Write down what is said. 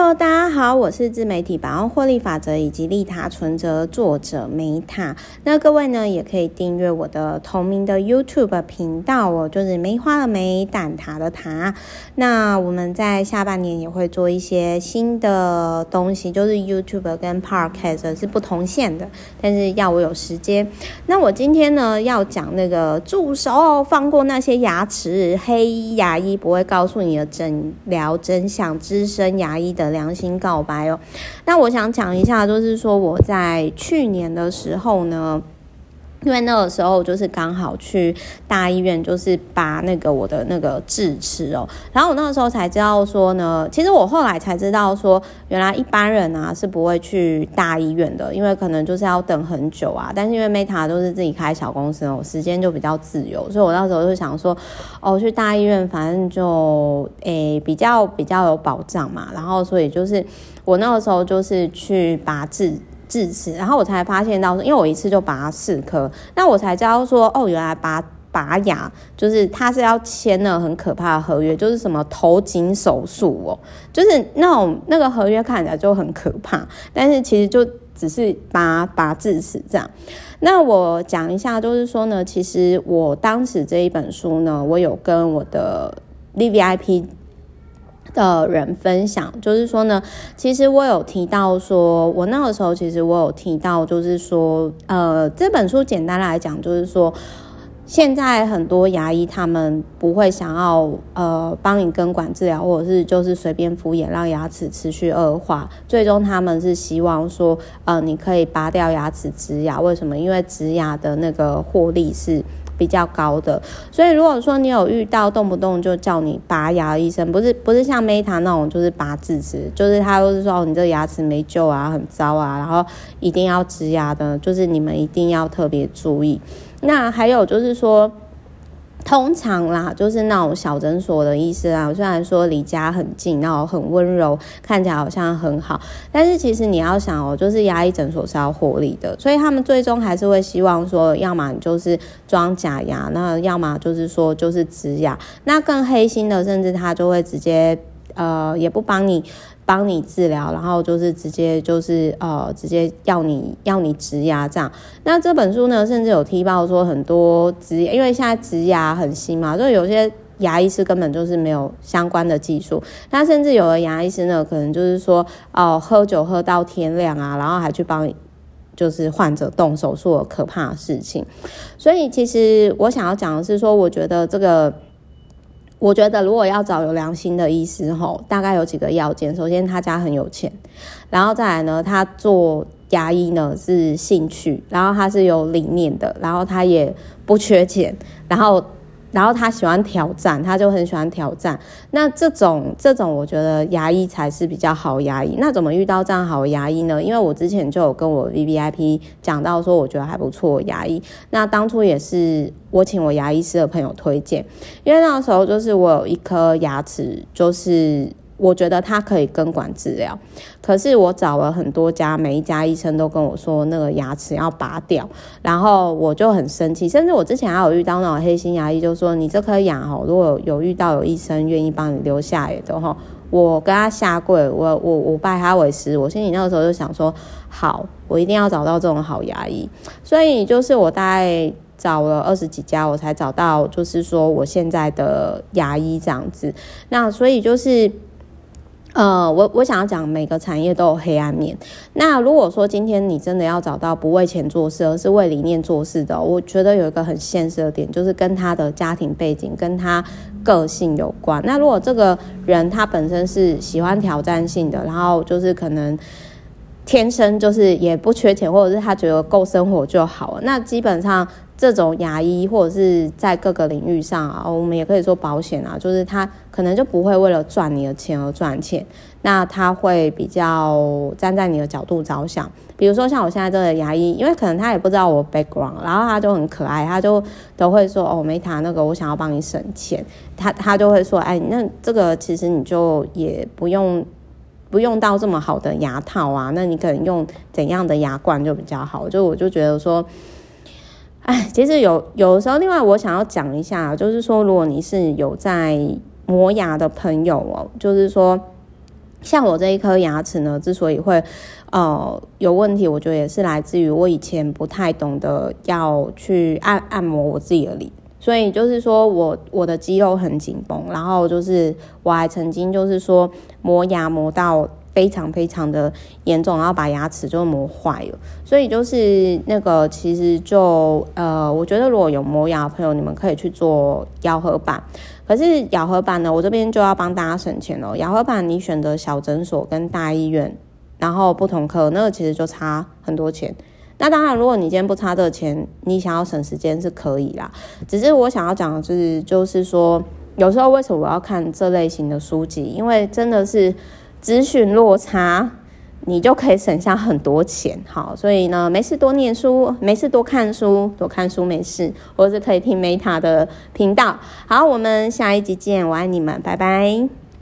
Hello，大家好，我是自媒体百万获利法则以及利他存折作者梅塔。那各位呢，也可以订阅我的同名的 YouTube 频道哦，就是梅花的梅，蛋塔的塔。那我们在下半年也会做一些新的东西，就是 YouTube 跟 Podcast 是不同线的，但是要我有时间。那我今天呢，要讲那个助手放过那些牙齿，黑牙医不会告诉你的诊疗真相，资深牙医的良心告白哦，那我想讲一下，就是说我在去年的时候呢。因为那个时候就是刚好去大医院，就是拔那个我的那个智齿哦，然后我那个时候才知道说呢，其实我后来才知道说，原来一般人啊是不会去大医院的，因为可能就是要等很久啊。但是因为 Meta 都是自己开小公司哦，时间就比较自由，所以我那时候就想说，哦，去大医院反正就诶比较比较有保障嘛，然后所以就是我那个时候就是去拔智。智齿，然后我才发现到，因为我一次就拔四颗，那我才知道说，哦，原来拔拔牙就是他是要签了很可怕的合约，就是什么头颈手术哦，就是那种那个合约看起来就很可怕，但是其实就只是拔拔智齿这样。那我讲一下，就是说呢，其实我当时这一本书呢，我有跟我的 VVIP。的人分享，就是说呢，其实我有提到说，我那个时候其实我有提到，就是说，呃，这本书简单来讲，就是说，现在很多牙医他们不会想要呃帮你根管治疗，或者是就是随便敷衍，让牙齿持续恶化，最终他们是希望说，呃，你可以拔掉牙齿植牙，为什么？因为植牙的那个获利是。比较高的，所以如果说你有遇到动不动就叫你拔牙的医生，不是不是像 Meta 那种，就是拔智齿，就是他都是说，哦，你这牙齿没救啊，很糟啊，然后一定要植牙的，就是你们一定要特别注意。那还有就是说。通常啦，就是那种小诊所的医师啊，虽然说离家很近，然后很温柔，看起来好像很好，但是其实你要想哦，就是牙医诊所是要获利的，所以他们最终还是会希望说，要么你就是装假牙，那要么就是说就是植牙，那更黑心的，甚至他就会直接呃，也不帮你。帮你治疗，然后就是直接就是呃，直接要你要你植牙这样。那这本书呢，甚至有提到说很多植，因为现在植牙很新嘛，所以有些牙医师根本就是没有相关的技术。那甚至有的牙医师呢，可能就是说哦、喝酒喝到天亮啊，然后还去帮就是患者动手术可怕的事情。所以其实我想要讲的是说，我觉得这个。我觉得如果要找有良心的医师吼，大概有几个要件。首先，他家很有钱，然后再来呢，他做牙医呢是兴趣，然后他是有理念的，然后他也不缺钱，然后。然后他喜欢挑战，他就很喜欢挑战。那这种这种，我觉得牙医才是比较好牙医。那怎么遇到这样好牙医呢？因为我之前就有跟我 VVIP 讲到说，我觉得还不错牙医。那当初也是我请我牙医师的朋友推荐，因为那个时候就是我有一颗牙齿就是。我觉得他可以根管治疗，可是我找了很多家，每一家医生都跟我说那个牙齿要拔掉，然后我就很生气。甚至我之前还有遇到那种黑心牙医，就说你这颗牙哦，如果有遇到有医生愿意帮你留下来的话，我跟他下跪，我我我拜他为师。我心里那个时候就想说，好，我一定要找到这种好牙医。所以就是我大概找了二十几家，我才找到就是说我现在的牙医这样子。那所以就是。呃，我我想要讲，每个产业都有黑暗面。那如果说今天你真的要找到不为钱做事，而是为理念做事的，我觉得有一个很现实的点，就是跟他的家庭背景、跟他个性有关。那如果这个人他本身是喜欢挑战性的，然后就是可能天生就是也不缺钱，或者是他觉得够生活就好了，那基本上。这种牙医或者是在各个领域上啊，我们也可以说保险啊，就是他可能就不会为了赚你的钱而赚钱，那他会比较站在你的角度着想。比如说像我现在这个牙医，因为可能他也不知道我 background，然后他就很可爱，他就都会说哦没谈那个我想要帮你省钱，他他就会说，哎，那这个其实你就也不用不用到这么好的牙套啊，那你可能用怎样的牙冠就比较好，就我就觉得说。哎，其实有有时候，另外我想要讲一下，就是说，如果你是有在磨牙的朋友哦，就是说，像我这一颗牙齿呢，之所以会呃有问题，我觉得也是来自于我以前不太懂得要去按按摩我自己的脸，所以就是说我我的肌肉很紧绷，然后就是我还曾经就是说磨牙磨到非常非常的严重，然后把牙齿就磨坏了，所以就是那个其实就呃，我觉得如果有磨牙的朋友，你们可以去做咬合板。可是咬合板呢，我这边就要帮大家省钱哦。咬合板你选择小诊所跟大医院，然后不同科，那个其实就差很多钱。那当然，如果你今天不差这个钱，你想要省时间是可以啦。只是我想要讲的是，就是说，有时候为什么我要看这类型的书籍？因为真的是资讯落差。你就可以省下很多钱，好，所以呢，没事多念书，没事多看书，多看书没事，或者是可以听 Meta 的频道。好，我们下一集见，我爱你们，拜拜。